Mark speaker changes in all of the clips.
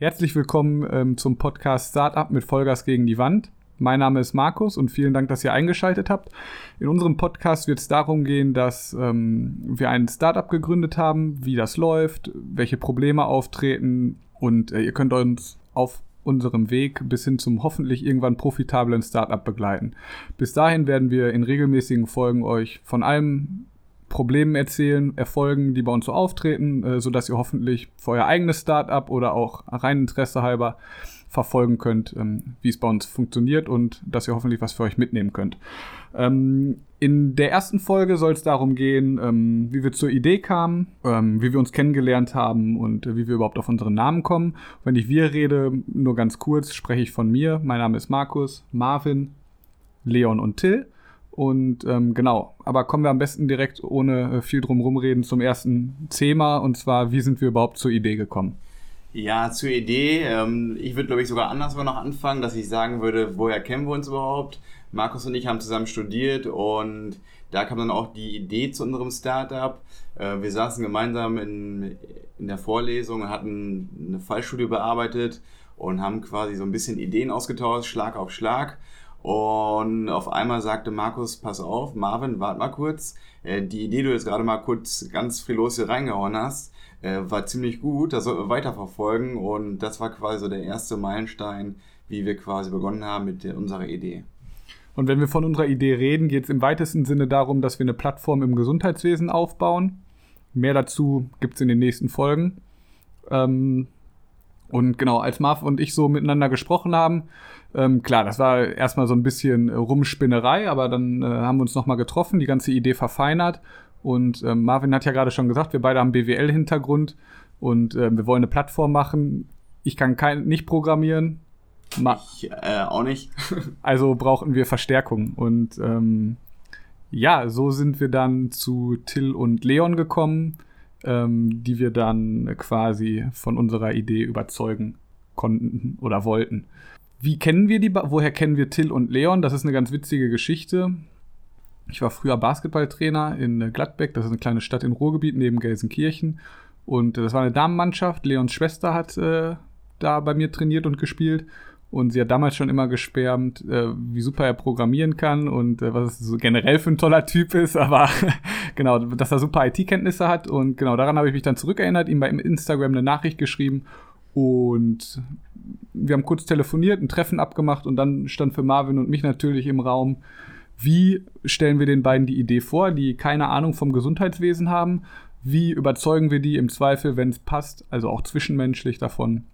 Speaker 1: Herzlich willkommen ähm, zum Podcast Startup mit Vollgas gegen die Wand. Mein Name ist Markus und vielen Dank, dass ihr eingeschaltet habt. In unserem Podcast wird es darum gehen, dass ähm, wir ein Startup gegründet haben, wie das läuft, welche Probleme auftreten und äh, ihr könnt uns auf unserem Weg bis hin zum hoffentlich irgendwann profitablen Startup begleiten. Bis dahin werden wir in regelmäßigen Folgen euch von allem Problemen erzählen, Erfolgen, die bei uns so auftreten, äh, sodass ihr hoffentlich für euer eigenes Startup oder auch rein Interesse halber verfolgen könnt, ähm, wie es bei uns funktioniert und dass ihr hoffentlich was für euch mitnehmen könnt. Ähm, in der ersten Folge soll es darum gehen, ähm, wie wir zur Idee kamen, ähm, wie wir uns kennengelernt haben und äh, wie wir überhaupt auf unseren Namen kommen. Wenn ich wir rede, nur ganz kurz, spreche ich von mir. Mein Name ist Markus, Marvin, Leon und Till. Und ähm, genau, aber kommen wir am besten direkt ohne äh, viel drum reden zum ersten Thema und zwar, wie sind wir überhaupt zur Idee gekommen?
Speaker 2: Ja, zur Idee. Ähm, ich würde, glaube ich, sogar anderswo noch anfangen, dass ich sagen würde, woher kennen wir uns überhaupt? Markus und ich haben zusammen studiert und da kam dann auch die Idee zu unserem Startup. Äh, wir saßen gemeinsam in, in der Vorlesung hatten eine Fallstudie bearbeitet und haben quasi so ein bisschen Ideen ausgetauscht, Schlag auf Schlag. Und auf einmal sagte Markus, pass auf, Marvin, warte mal kurz. Äh, die Idee, die du jetzt gerade mal kurz ganz frillos hier reingehauen hast, äh, war ziemlich gut. Das sollten wir weiterverfolgen. Und das war quasi so der erste Meilenstein, wie wir quasi begonnen haben mit unserer Idee.
Speaker 1: Und wenn wir von unserer Idee reden, geht es im weitesten Sinne darum, dass wir eine Plattform im Gesundheitswesen aufbauen. Mehr dazu gibt es in den nächsten Folgen. Ähm, und genau, als Marv und ich so miteinander gesprochen haben, ähm, klar, das war erstmal so ein bisschen Rumspinnerei, aber dann äh, haben wir uns nochmal getroffen, die ganze Idee verfeinert. Und ähm, Marvin hat ja gerade schon gesagt, wir beide haben BWL-Hintergrund und äh, wir wollen eine Plattform machen. Ich kann kein, nicht programmieren.
Speaker 2: Ma ich äh, auch nicht.
Speaker 1: also brauchten wir Verstärkung. Und ähm, ja, so sind wir dann zu Till und Leon gekommen ähm, die wir dann quasi von unserer Idee überzeugen konnten oder wollten. Wie kennen wir die? Ba Woher kennen wir Till und Leon? Das ist eine ganz witzige Geschichte. Ich war früher Basketballtrainer in Gladbeck, das ist eine kleine Stadt im Ruhrgebiet neben Gelsenkirchen. Und das war eine Damenmannschaft. Leons Schwester hat äh, da bei mir trainiert und gespielt. Und sie hat damals schon immer gesperrt, äh, wie super er programmieren kann und äh, was so generell für ein toller Typ ist, aber genau, dass er super IT-Kenntnisse hat. Und genau daran habe ich mich dann zurückerinnert, ihm bei Instagram eine Nachricht geschrieben und wir haben kurz telefoniert, ein Treffen abgemacht und dann stand für Marvin und mich natürlich im Raum, wie stellen wir den beiden die Idee vor, die keine Ahnung vom Gesundheitswesen haben, wie überzeugen wir die im Zweifel, wenn es passt, also auch zwischenmenschlich davon,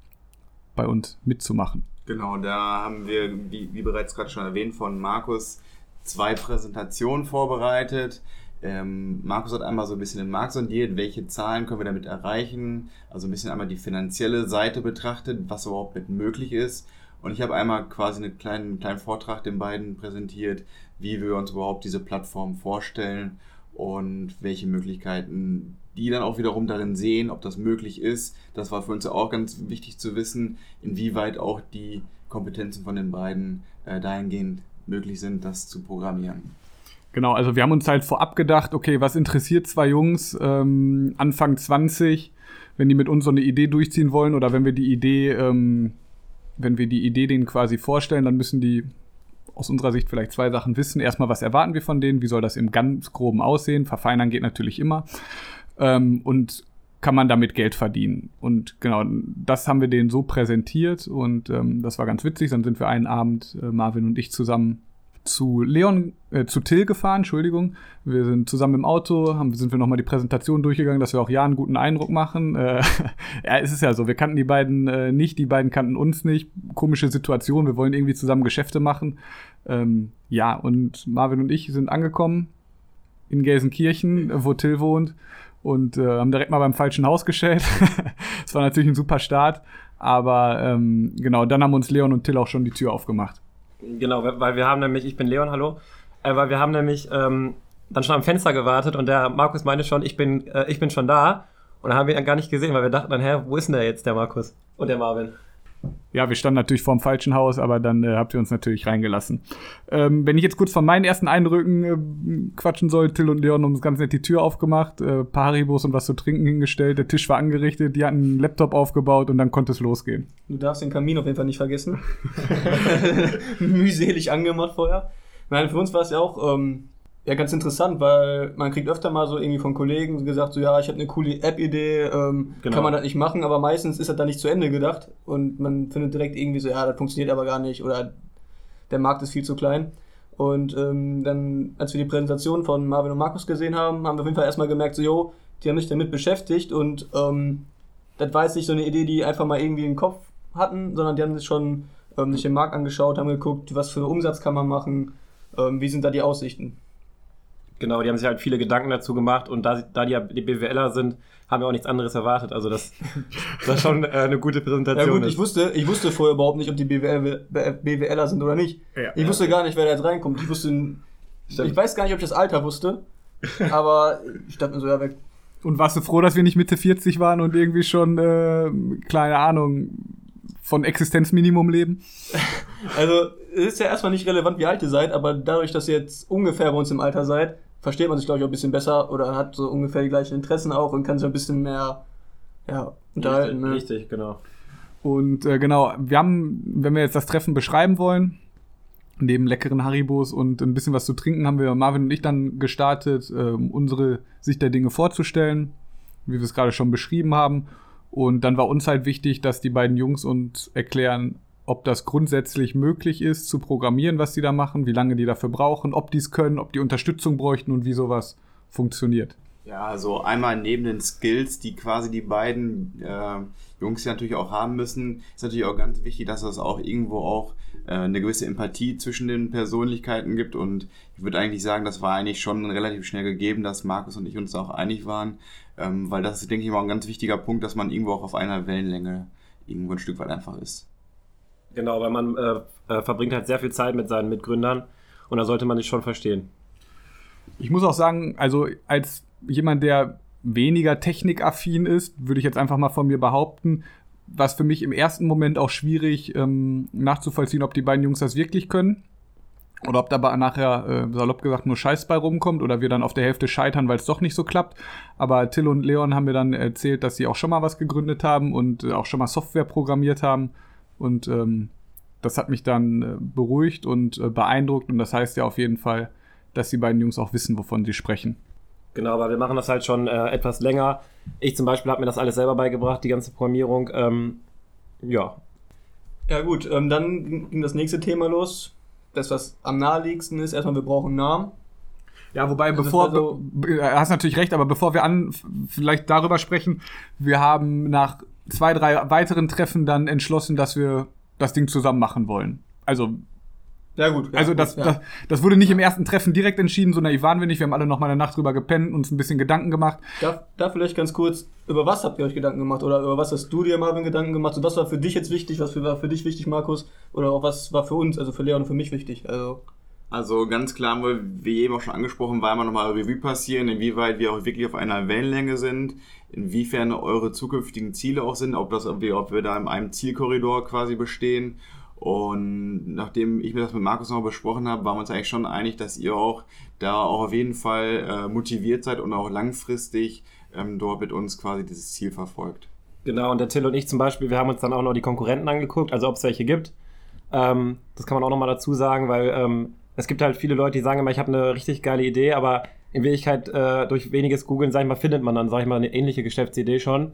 Speaker 1: bei uns mitzumachen.
Speaker 2: Genau, da haben wir, wie, wie bereits gerade schon erwähnt, von Markus zwei Präsentationen vorbereitet. Ähm, Markus hat einmal so ein bisschen den Markt sondiert, welche Zahlen können wir damit erreichen, also ein bisschen einmal die finanzielle Seite betrachtet, was überhaupt mit möglich ist. Und ich habe einmal quasi einen kleinen, kleinen Vortrag den beiden präsentiert, wie wir uns überhaupt diese Plattform vorstellen und welche Möglichkeiten die dann auch wiederum darin sehen, ob das möglich ist. Das war für uns ja auch ganz wichtig zu wissen, inwieweit auch die Kompetenzen von den beiden äh, dahingehend möglich sind, das zu programmieren.
Speaker 1: Genau, also wir haben uns halt vorab gedacht, okay, was interessiert zwei Jungs ähm, Anfang 20, wenn die mit uns so eine Idee durchziehen wollen oder wenn wir die Idee, ähm, wenn wir die Idee denen quasi vorstellen, dann müssen die aus unserer Sicht vielleicht zwei Sachen wissen. Erstmal, was erwarten wir von denen? Wie soll das im ganz groben aussehen? Verfeinern geht natürlich immer. Ähm, und kann man damit Geld verdienen. Und genau, das haben wir denen so präsentiert und ähm, das war ganz witzig. Dann sind wir einen Abend, äh, Marvin und ich zusammen zu Leon, äh, zu Till gefahren, Entschuldigung. Wir sind zusammen im Auto, haben, sind wir nochmal die Präsentation durchgegangen, dass wir auch ja einen guten Eindruck machen. Äh, ja, es ist ja so, wir kannten die beiden äh, nicht, die beiden kannten uns nicht. Komische Situation, wir wollen irgendwie zusammen Geschäfte machen. Ähm, ja, und Marvin und ich sind angekommen in Gelsenkirchen, wo Till wohnt und äh, haben direkt mal beim falschen Haus gestellt. das war natürlich ein super Start, aber ähm, genau, dann haben uns Leon und Till auch schon die Tür aufgemacht.
Speaker 3: Genau, weil wir haben nämlich, ich bin Leon, hallo, äh, weil wir haben nämlich ähm, dann schon am Fenster gewartet und der Markus meinte schon, ich bin, äh, ich bin schon da. Und dann haben wir ihn gar nicht gesehen, weil wir dachten dann, hä, wo ist denn der jetzt, der Markus? Und der Marvin?
Speaker 1: Ja, wir standen natürlich vorm falschen Haus, aber dann äh, habt ihr uns natürlich reingelassen. Ähm, wenn ich jetzt kurz von meinen ersten Eindrücken äh, quatschen soll, Till und Leon haben ganz nett die Tür aufgemacht, äh, paar Haribos und was zu trinken hingestellt, der Tisch war angerichtet, die hatten einen Laptop aufgebaut und dann konnte es losgehen.
Speaker 4: Du darfst den Kamin auf jeden Fall nicht vergessen. Mühselig angemacht vorher. Nein, für uns war es ja auch ähm, ja, ganz interessant, weil man kriegt öfter mal so irgendwie von Kollegen gesagt, so ja, ich habe eine coole App-Idee, ähm, genau. kann man das nicht machen, aber meistens ist das dann nicht zu Ende gedacht und man findet direkt irgendwie so, ja, das funktioniert aber gar nicht oder der Markt ist viel zu klein. Und ähm, dann, als wir die Präsentation von Marvin und Markus gesehen haben, haben wir auf jeden Fall erstmal gemerkt, so, jo, die haben sich damit beschäftigt und ähm, das war jetzt nicht so eine Idee, die einfach mal irgendwie im Kopf hatten, sondern die haben sich schon ähm, sich den Markt angeschaut, haben geguckt, was für Umsatz kann man machen, ähm, wie sind da die Aussichten.
Speaker 3: Genau, die haben sich halt viele Gedanken dazu gemacht und da, da die ja die BWLer sind, haben wir auch nichts anderes erwartet. Also das, das ist schon äh, eine gute Präsentation.
Speaker 4: Ja gut, ich wusste, ich wusste vorher überhaupt nicht, ob die BWL, BWLer sind oder nicht. Ja, ich wusste gar nicht, wer da jetzt reinkommt. Ich wusste, Stimmt. ich weiß gar nicht, ob ich das Alter wusste, aber ich dachte mir so, ja, weg.
Speaker 1: Und warst du froh, dass wir nicht Mitte 40 waren und irgendwie schon, äh, keine Ahnung, von Existenzminimum leben?
Speaker 4: Also, es ist ja erstmal nicht relevant, wie alt ihr seid, aber dadurch, dass ihr jetzt ungefähr bei uns im Alter seid, versteht man sich, glaube ich, auch ein bisschen besser oder hat so ungefähr die gleichen Interessen auch und kann sich ein bisschen mehr ja, unterhalten.
Speaker 3: Richtig, ne? richtig genau.
Speaker 1: Und äh, genau, wir haben, wenn wir jetzt das Treffen beschreiben wollen, neben leckeren Haribos und ein bisschen was zu trinken, haben wir Marvin und ich dann gestartet, äh, unsere Sicht der Dinge vorzustellen, wie wir es gerade schon beschrieben haben. Und dann war uns halt wichtig, dass die beiden Jungs uns erklären, ob das grundsätzlich möglich ist zu programmieren, was die da machen, wie lange die dafür brauchen, ob die es können, ob die Unterstützung bräuchten und wie sowas funktioniert.
Speaker 2: Ja, also einmal neben den Skills, die quasi die beiden äh, Jungs ja natürlich auch haben müssen, ist natürlich auch ganz wichtig, dass es auch irgendwo auch äh, eine gewisse Empathie zwischen den Persönlichkeiten gibt und ich würde eigentlich sagen, das war eigentlich schon relativ schnell gegeben, dass Markus und ich uns auch einig waren, ähm, weil das ist, denke ich mal, ein ganz wichtiger Punkt, dass man irgendwo auch auf einer Wellenlänge irgendwo ein Stück weit einfach ist.
Speaker 3: Genau, weil man äh, äh, verbringt halt sehr viel Zeit mit seinen Mitgründern und da sollte man sich schon verstehen.
Speaker 1: Ich muss auch sagen, also als jemand, der weniger technikaffin ist, würde ich jetzt einfach mal von mir behaupten, was für mich im ersten Moment auch schwierig ähm, nachzuvollziehen, ob die beiden Jungs das wirklich können. Oder ob dabei nachher, äh, salopp gesagt, nur Scheiß bei rumkommt oder wir dann auf der Hälfte scheitern, weil es doch nicht so klappt. Aber Till und Leon haben mir dann erzählt, dass sie auch schon mal was gegründet haben und äh, auch schon mal Software programmiert haben. Und ähm, das hat mich dann äh, beruhigt und äh, beeindruckt. Und das heißt ja auf jeden Fall, dass die beiden Jungs auch wissen, wovon sie sprechen.
Speaker 3: Genau, aber wir machen das halt schon äh, etwas länger. Ich zum Beispiel habe mir das alles selber beigebracht, die ganze Programmierung. Ähm, ja.
Speaker 4: Ja gut, ähm, dann ging das nächste Thema los. Das, was am naheliegendsten ist, erstmal, wir brauchen einen Namen.
Speaker 1: Ja, wobei, das bevor, also, be hast natürlich recht, aber bevor wir an, vielleicht darüber sprechen, wir haben nach zwei, drei weiteren Treffen dann entschlossen, dass wir das Ding zusammen machen wollen. Also
Speaker 4: ja, gut. Ja,
Speaker 1: also das,
Speaker 4: ja.
Speaker 1: das, das wurde nicht im ersten Treffen direkt entschieden, so naiv waren wir nicht. Wir haben alle noch mal eine Nacht drüber gepennt, uns ein bisschen Gedanken gemacht.
Speaker 4: Da, da vielleicht ganz kurz, über was habt ihr euch Gedanken gemacht? Oder über was hast du dir, Marvin, Gedanken gemacht? So, was war für dich jetzt wichtig? Was war für dich wichtig, Markus? Oder auch was war für uns, also für Leon und für mich wichtig? Also
Speaker 2: also ganz klar, wie eben auch schon angesprochen, war immer nochmal Revue passieren, inwieweit wir auch wirklich auf einer Wellenlänge sind, inwiefern eure zukünftigen Ziele auch sind, ob, das, ob, wir, ob wir da in einem Zielkorridor quasi bestehen. Und nachdem ich mir das mit Markus noch besprochen habe, waren wir uns eigentlich schon einig, dass ihr auch da auch auf jeden Fall äh, motiviert seid und auch langfristig ähm, dort mit uns quasi dieses Ziel verfolgt.
Speaker 3: Genau, und der Till und ich zum Beispiel, wir haben uns dann auch noch die Konkurrenten angeguckt, also ob es welche gibt. Ähm, das kann man auch nochmal dazu sagen, weil ähm, es gibt halt viele Leute, die sagen immer, ich habe eine richtig geile Idee, aber in Wirklichkeit äh, durch weniges Googeln, sag ich mal, findet man dann, sag ich mal, eine ähnliche Geschäftsidee schon.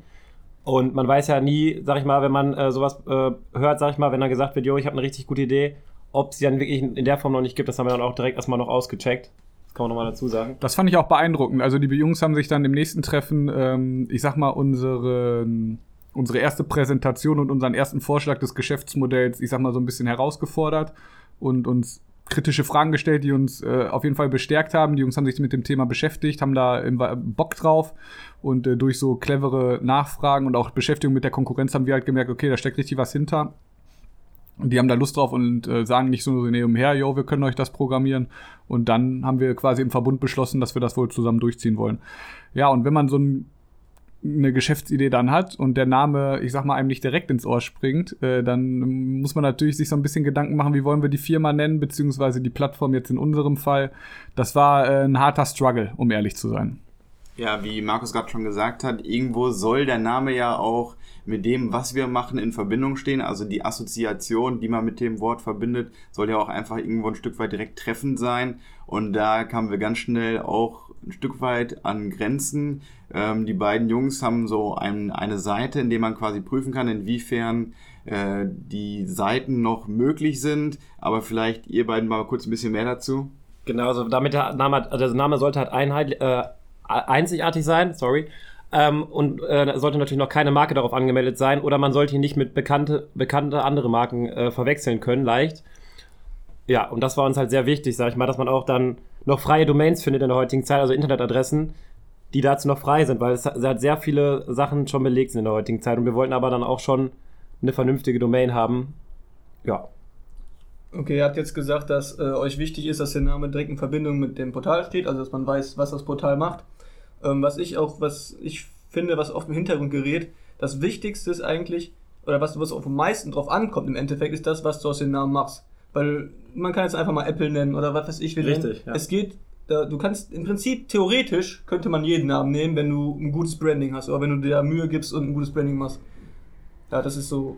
Speaker 3: Und man weiß ja nie, sag ich mal, wenn man äh, sowas äh, hört, sag ich mal, wenn dann gesagt wird, jo, ich habe eine richtig gute Idee, ob es sie dann wirklich in der Form noch nicht gibt, das haben wir dann auch direkt erstmal noch ausgecheckt. Das kann man nochmal dazu sagen.
Speaker 1: Das fand ich auch beeindruckend. Also die Jungs haben sich dann im nächsten Treffen, ähm, ich sag mal, unsere, unsere erste Präsentation und unseren ersten Vorschlag des Geschäftsmodells, ich sag mal, so ein bisschen herausgefordert und uns kritische Fragen gestellt, die uns äh, auf jeden Fall bestärkt haben. Die Jungs haben sich mit dem Thema beschäftigt, haben da Bock drauf und äh, durch so clevere Nachfragen und auch Beschäftigung mit der Konkurrenz haben wir halt gemerkt, okay, da steckt richtig was hinter. Und die haben da Lust drauf und äh, sagen nicht so nebenher, yo, wir können euch das programmieren. Und dann haben wir quasi im Verbund beschlossen, dass wir das wohl zusammen durchziehen wollen. Ja, und wenn man so ein eine Geschäftsidee dann hat und der Name, ich sag mal, einem nicht direkt ins Ohr springt, äh, dann muss man natürlich sich so ein bisschen Gedanken machen, wie wollen wir die Firma nennen, beziehungsweise die Plattform jetzt in unserem Fall. Das war äh, ein harter Struggle, um ehrlich zu sein.
Speaker 2: Ja, wie Markus gerade schon gesagt hat, irgendwo soll der Name ja auch mit dem, was wir machen, in Verbindung stehen. Also die Assoziation, die man mit dem Wort verbindet, soll ja auch einfach irgendwo ein Stück weit direkt treffend sein. Und da kamen wir ganz schnell auch ein Stück weit an Grenzen. Ähm, die beiden Jungs haben so ein, eine Seite, in der man quasi prüfen kann, inwiefern äh, die Seiten noch möglich sind. Aber vielleicht ihr beiden mal kurz ein bisschen mehr dazu.
Speaker 3: Genau, also damit der Name, also der Name sollte halt einheit, äh, einzigartig sein, sorry. Ähm, und äh, sollte natürlich noch keine Marke darauf angemeldet sein oder man sollte ihn nicht mit bekannte, bekannte andere Marken äh, verwechseln können, leicht. Ja, und das war uns halt sehr wichtig, sag ich mal, dass man auch dann noch freie Domains findet in der heutigen Zeit, also Internetadressen, die dazu noch frei sind, weil es hat sehr viele Sachen schon belegt sind in der heutigen Zeit und wir wollten aber dann auch schon eine vernünftige Domain haben. Ja.
Speaker 4: Okay, ihr habt jetzt gesagt, dass äh, euch wichtig ist, dass der Name direkt in Verbindung mit dem Portal steht, also dass man weiß, was das Portal macht. Ähm, was ich auch, was ich finde, was oft im Hintergrund gerät, das Wichtigste ist eigentlich, oder was, was auf am meisten drauf ankommt im Endeffekt, ist das, was du aus dem Namen machst. Weil man kann jetzt einfach mal Apple nennen oder was weiß ich.
Speaker 3: Richtig,
Speaker 4: ja. Es geht, da, du kannst im Prinzip, theoretisch, könnte man jeden Namen nehmen, wenn du ein gutes Branding hast oder wenn du dir Mühe gibst und ein gutes Branding machst. Ja, das ist so.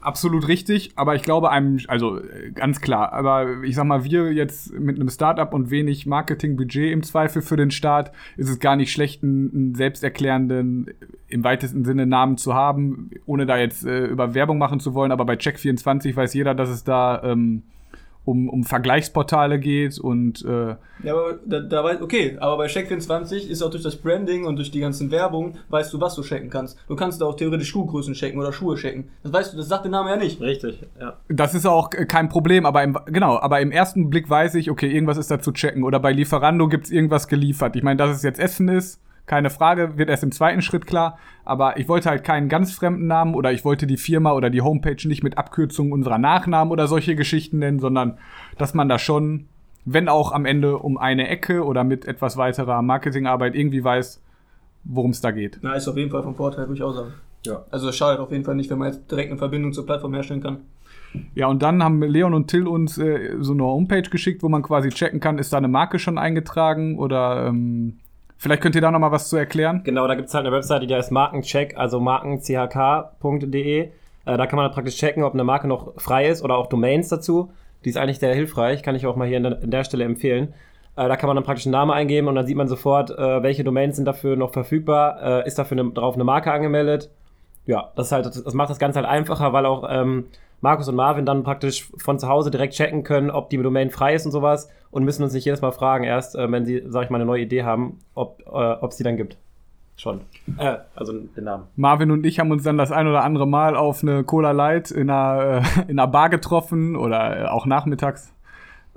Speaker 1: Absolut richtig, aber ich glaube einem, also äh, ganz klar, aber ich sag mal, wir jetzt mit einem Startup und wenig Marketingbudget im Zweifel für den Start, ist es gar nicht schlecht, einen, selbsterklärenden, im weitesten Sinne Namen zu haben, ohne da jetzt äh, über Werbung machen zu wollen, aber bei Check24 weiß jeder, dass es da ähm, um, um Vergleichsportale geht und äh
Speaker 4: ja, aber da, da weiß, okay, aber bei Check24 ist auch durch das Branding und durch die ganzen Werbung, weißt du, was du checken kannst. Du kannst da auch theoretisch Schuhgrößen checken oder Schuhe checken. Das weißt du, das sagt der Name ja nicht.
Speaker 3: Richtig, ja.
Speaker 1: Das ist auch kein Problem, aber im, genau, aber im ersten Blick weiß ich, okay, irgendwas ist da zu checken. Oder bei Lieferando gibt's irgendwas geliefert. Ich meine, dass es jetzt Essen ist, keine Frage, wird erst im zweiten Schritt klar. Aber ich wollte halt keinen ganz fremden Namen oder ich wollte die Firma oder die Homepage nicht mit Abkürzungen unserer Nachnamen oder solche Geschichten nennen, sondern dass man da schon, wenn auch am Ende um eine Ecke oder mit etwas weiterer Marketingarbeit irgendwie weiß, worum es da geht.
Speaker 4: Na, ist auf jeden Fall vom Vorteil, würde ich auch sagen. Ja. Also es schadet auf jeden Fall nicht, wenn man jetzt direkt eine Verbindung zur Plattform herstellen kann.
Speaker 1: Ja, und dann haben Leon und Till uns äh, so eine Homepage geschickt, wo man quasi checken kann, ist da eine Marke schon eingetragen oder ähm, Vielleicht könnt ihr da nochmal was zu erklären.
Speaker 3: Genau, da gibt es halt eine Webseite, die heißt Markencheck, also markenchk.de. Äh, da kann man praktisch checken, ob eine Marke noch frei ist oder auch Domains dazu. Die ist eigentlich sehr hilfreich, kann ich auch mal hier an der, Stelle empfehlen. Äh, da kann man dann praktisch einen Namen eingeben und dann sieht man sofort, äh, welche Domains sind dafür noch verfügbar, äh, ist dafür eine, drauf eine Marke angemeldet. Ja, das, ist halt, das macht das Ganze halt einfacher, weil auch ähm, Markus und Marvin dann praktisch von zu Hause direkt checken können, ob die Domain frei ist und sowas und müssen uns nicht jedes Mal fragen, erst äh, wenn sie, sag ich mal, eine neue Idee haben, ob äh, es die dann gibt. Schon. Äh, also den Namen.
Speaker 1: Marvin und ich haben uns dann das ein oder andere Mal auf eine Cola Light in einer, äh, in einer Bar getroffen oder äh, auch nachmittags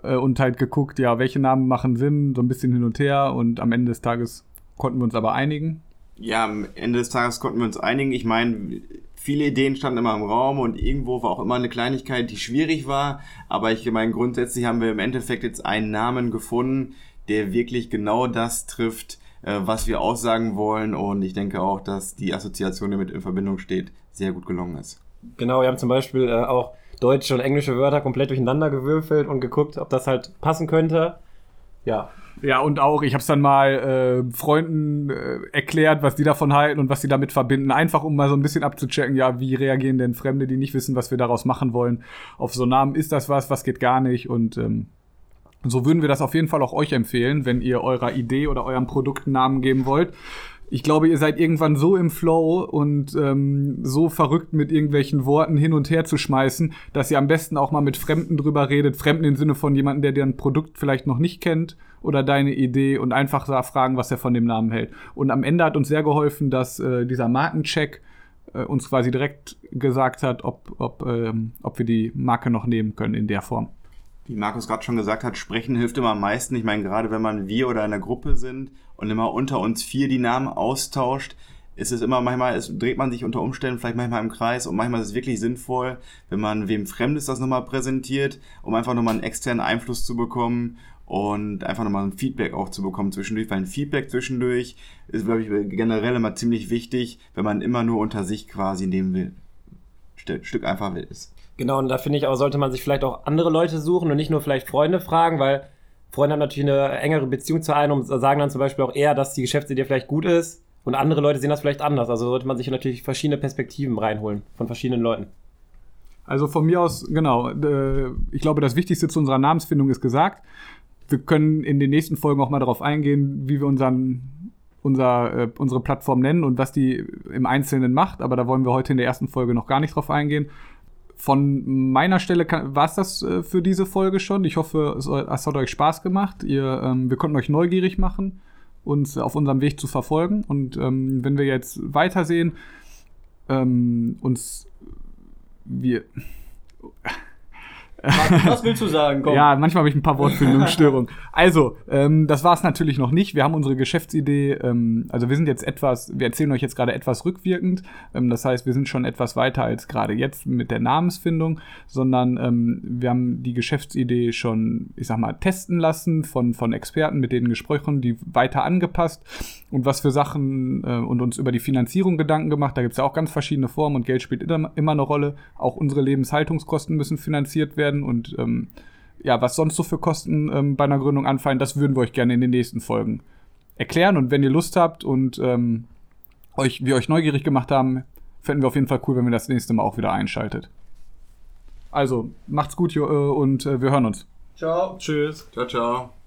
Speaker 1: äh, und halt geguckt, ja, welche Namen machen Sinn, so ein bisschen hin und her und am Ende des Tages konnten wir uns aber einigen.
Speaker 2: Ja, am Ende des Tages konnten wir uns einigen. Ich meine, viele Ideen standen immer im Raum und irgendwo war auch immer eine Kleinigkeit, die schwierig war. Aber ich meine, grundsätzlich haben wir im Endeffekt jetzt einen Namen gefunden, der wirklich genau das trifft, äh, was wir aussagen wollen. Und ich denke auch, dass die Assoziation, die mit in Verbindung steht, sehr gut gelungen ist.
Speaker 3: Genau, wir haben zum Beispiel äh, auch deutsche und englische Wörter komplett durcheinander gewürfelt und geguckt, ob das halt passen könnte. Ja,
Speaker 1: ja, und auch, ich habe es dann mal äh, Freunden äh, erklärt, was die davon halten und was sie damit verbinden. Einfach um mal so ein bisschen abzuchecken, ja, wie reagieren denn Fremde, die nicht wissen, was wir daraus machen wollen. Auf so Namen ist das was, was geht gar nicht. Und ähm, so würden wir das auf jeden Fall auch euch empfehlen, wenn ihr eurer Idee oder eurem Produkt einen Namen geben wollt ich glaube, ihr seid irgendwann so im Flow und ähm, so verrückt mit irgendwelchen Worten hin und her zu schmeißen, dass ihr am besten auch mal mit Fremden drüber redet. Fremden im Sinne von jemandem, der dein Produkt vielleicht noch nicht kennt oder deine Idee und einfach da fragen, was er von dem Namen hält. Und am Ende hat uns sehr geholfen, dass äh, dieser Markencheck äh, uns quasi direkt gesagt hat, ob, ob, ähm, ob wir die Marke noch nehmen können in der Form
Speaker 2: wie Markus gerade schon gesagt hat, sprechen hilft immer am meisten. Ich meine, gerade wenn man wir oder in einer Gruppe sind und immer unter uns vier die Namen austauscht, ist es immer manchmal, es dreht man sich unter Umständen vielleicht manchmal im Kreis und manchmal ist es wirklich sinnvoll, wenn man wem Fremdes das nochmal präsentiert, um einfach nochmal einen externen Einfluss zu bekommen und einfach nochmal ein Feedback auch zu bekommen zwischendurch, weil ein Feedback zwischendurch ist, glaube ich, generell immer ziemlich wichtig, wenn man immer nur unter sich quasi in dem Stück einfach ist.
Speaker 3: Genau, und da finde ich auch, sollte man sich vielleicht auch andere Leute suchen und nicht nur vielleicht Freunde fragen, weil Freunde haben natürlich eine engere Beziehung zu einem und sagen dann zum Beispiel auch eher, dass die Geschäftsidee vielleicht gut ist und andere Leute sehen das vielleicht anders. Also sollte man sich natürlich verschiedene Perspektiven reinholen von verschiedenen Leuten.
Speaker 1: Also von mir aus, genau, ich glaube, das Wichtigste zu unserer Namensfindung ist gesagt. Wir können in den nächsten Folgen auch mal darauf eingehen, wie wir unseren, unser, äh, unsere Plattform nennen und was die im Einzelnen macht. Aber da wollen wir heute in der ersten Folge noch gar nicht drauf eingehen. Von meiner Stelle war es das äh, für diese Folge schon. Ich hoffe, es, es hat euch Spaß gemacht. Ihr, ähm, wir konnten euch neugierig machen, uns auf unserem Weg zu verfolgen. Und ähm, wenn wir jetzt weitersehen, ähm, uns wir.
Speaker 4: Was willst du sagen?
Speaker 1: Komm. Ja, manchmal habe ich ein paar Wortfindungsstörungen. Also, ähm, das war es natürlich noch nicht. Wir haben unsere Geschäftsidee, ähm, also wir sind jetzt etwas, wir erzählen euch jetzt gerade etwas rückwirkend. Ähm, das heißt, wir sind schon etwas weiter als gerade jetzt mit der Namensfindung, sondern ähm, wir haben die Geschäftsidee schon, ich sag mal, testen lassen von, von Experten, mit denen gesprochen, die weiter angepasst und was für Sachen äh, und uns über die Finanzierung Gedanken gemacht. Da gibt es ja auch ganz verschiedene Formen und Geld spielt immer, immer eine Rolle. Auch unsere Lebenshaltungskosten müssen finanziert werden werden und ähm, ja, was sonst so für Kosten ähm, bei einer Gründung anfallen, das würden wir euch gerne in den nächsten Folgen erklären. Und wenn ihr Lust habt und ähm, euch, wir euch neugierig gemacht haben, fänden wir auf jeden Fall cool, wenn wir das nächste Mal auch wieder einschaltet. Also, macht's gut äh, und äh, wir hören uns.
Speaker 4: Ciao.
Speaker 2: Tschüss. Ciao, ciao.